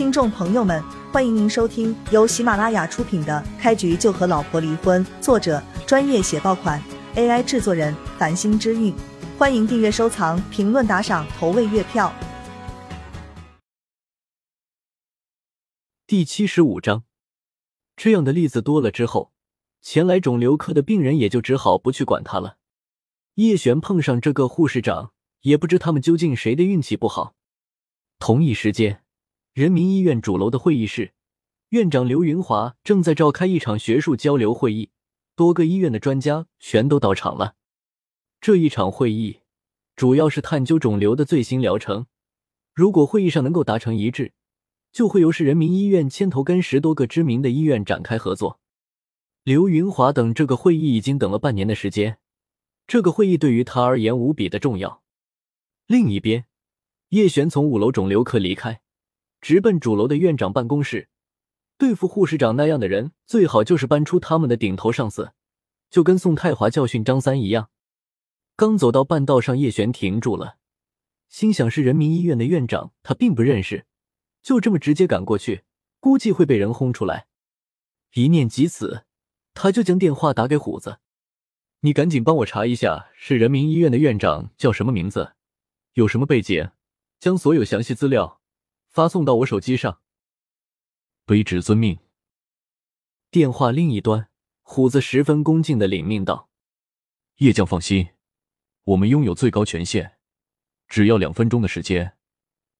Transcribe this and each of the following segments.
听众朋友们，欢迎您收听由喜马拉雅出品的《开局就和老婆离婚》，作者专业写爆款，AI 制作人繁星之韵。欢迎订阅、收藏、评论、打赏、投喂月票。第七十五章，这样的例子多了之后，前来肿瘤科的病人也就只好不去管他了。叶璇碰上这个护士长，也不知他们究竟谁的运气不好。同一时间，人民医院主楼的会议室，院长刘云华正在召开一场学术交流会议，多个医院的专家全都到场了。这一场会议主要是探究肿瘤的最新疗程。如果会议上能够达成一致，就会由市人民医院牵头跟十多个知名的医院展开合作。刘云华等这个会议已经等了半年的时间，这个会议对于他而言无比的重要。另一边，叶璇从五楼肿瘤科离开，直奔主楼的院长办公室。对付护士长那样的人，最好就是搬出他们的顶头上司，就跟宋太华教训张三一样。刚走到半道上，叶璇停住了，心想是人民医院的院长，他并不认识。就这么直接赶过去，估计会被人轰出来。一念及此，他就将电话打给虎子：“你赶紧帮我查一下，是人民医院的院长叫什么名字，有什么背景，将所有详细资料发送到我手机上。”卑职遵命。电话另一端，虎子十分恭敬的领命道：“叶将放心，我们拥有最高权限，只要两分钟的时间。”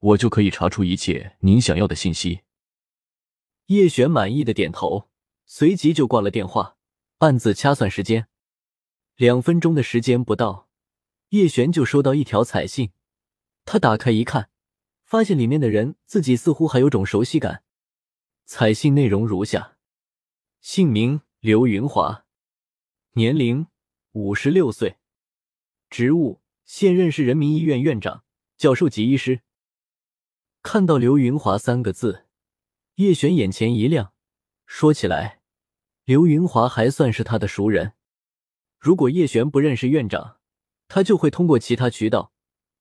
我就可以查出一切您想要的信息。叶璇满意的点头，随即就挂了电话，暗自掐算时间。两分钟的时间不到，叶璇就收到一条彩信。他打开一看，发现里面的人自己似乎还有种熟悉感。彩信内容如下：姓名刘云华，年龄五十六岁，职务现任市人民医院院长、教授级医师。看到刘云华三个字，叶璇眼前一亮。说起来，刘云华还算是他的熟人。如果叶璇不认识院长，他就会通过其他渠道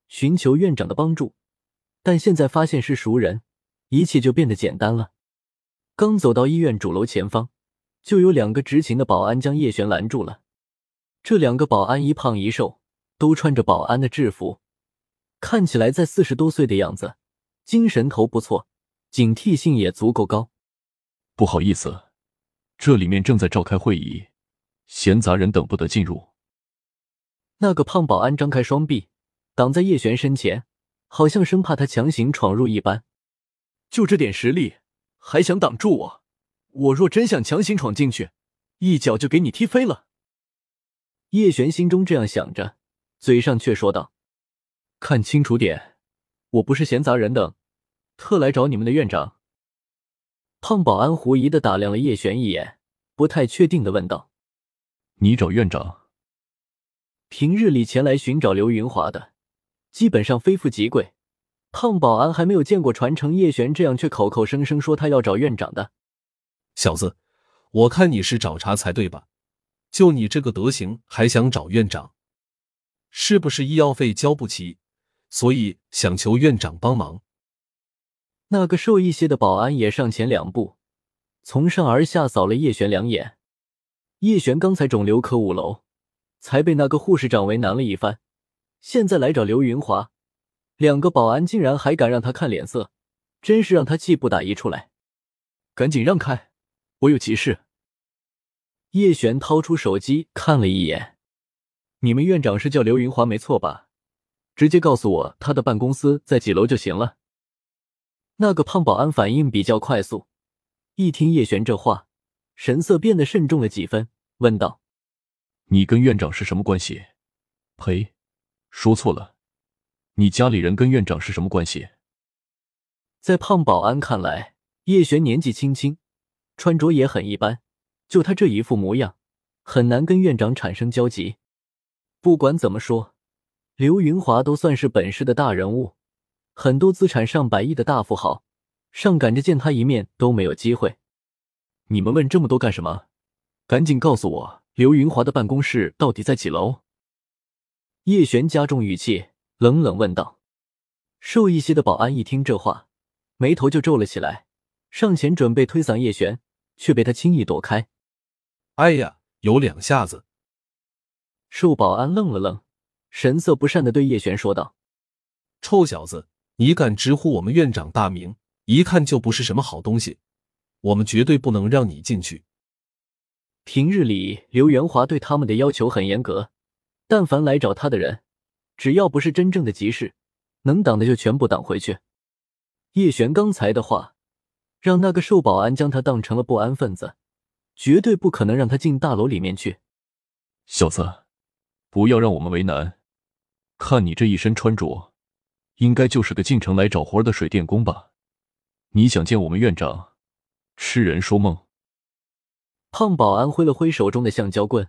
寻求院长的帮助。但现在发现是熟人，一切就变得简单了。刚走到医院主楼前方，就有两个执勤的保安将叶璇拦住了。这两个保安一胖一瘦，都穿着保安的制服，看起来在四十多岁的样子。精神头不错，警惕性也足够高。不好意思，这里面正在召开会议，闲杂人等不得进入。那个胖保安张开双臂，挡在叶璇身前，好像生怕他强行闯入一般。就这点实力，还想挡住我？我若真想强行闯进去，一脚就给你踢飞了。叶璇心中这样想着，嘴上却说道：“看清楚点，我不是闲杂人等。”特来找你们的院长。胖保安狐疑的打量了叶璇一眼，不太确定的问道：“你找院长？平日里前来寻找刘云华的，基本上非富即贵。胖保安还没有见过传承叶璇这样却口口声声说他要找院长的小子。我看你是找茬才对吧？就你这个德行，还想找院长？是不是医药费交不起，所以想求院长帮忙？”那个瘦一些的保安也上前两步，从上而下扫了叶璇两眼。叶璇刚才肿瘤科五楼，才被那个护士长为难了一番，现在来找刘云华，两个保安竟然还敢让他看脸色，真是让他气不打一处来。赶紧让开，我有急事。叶璇掏出手机看了一眼，你们院长是叫刘云华没错吧？直接告诉我他的办公司在几楼就行了。那个胖保安反应比较快速，一听叶璇这话，神色变得慎重了几分，问道：“你跟院长是什么关系？”“呸，说错了，你家里人跟院长是什么关系？”在胖保安看来，叶璇年纪轻轻，穿着也很一般，就他这一副模样，很难跟院长产生交集。不管怎么说，刘云华都算是本市的大人物。很多资产上百亿的大富豪，上赶着见他一面都没有机会。你们问这么多干什么？赶紧告诉我，刘云华的办公室到底在几楼？叶璇加重语气，冷冷问道。瘦一些的保安一听这话，眉头就皱了起来，上前准备推搡叶璇，却被他轻易躲开。哎呀，有两下子！瘦保安愣了愣，神色不善的对叶璇说道：“臭小子，你敢直呼我们院长大名，一看就不是什么好东西，我们绝对不能让你进去。”平日里，刘元华对他们的要求很严格，但凡来找他的人，只要不是真正的急事，能挡的就全部挡回去。叶璇刚才的话，让那个瘦保安将他当成了不安分子，绝对不可能让他进大楼里面去。小子，不要让我们为难。看你这一身穿着，应该就是个进城来找活的水电工吧？你想见我们院长？痴人说梦。胖保安挥了挥手中的橡胶棍，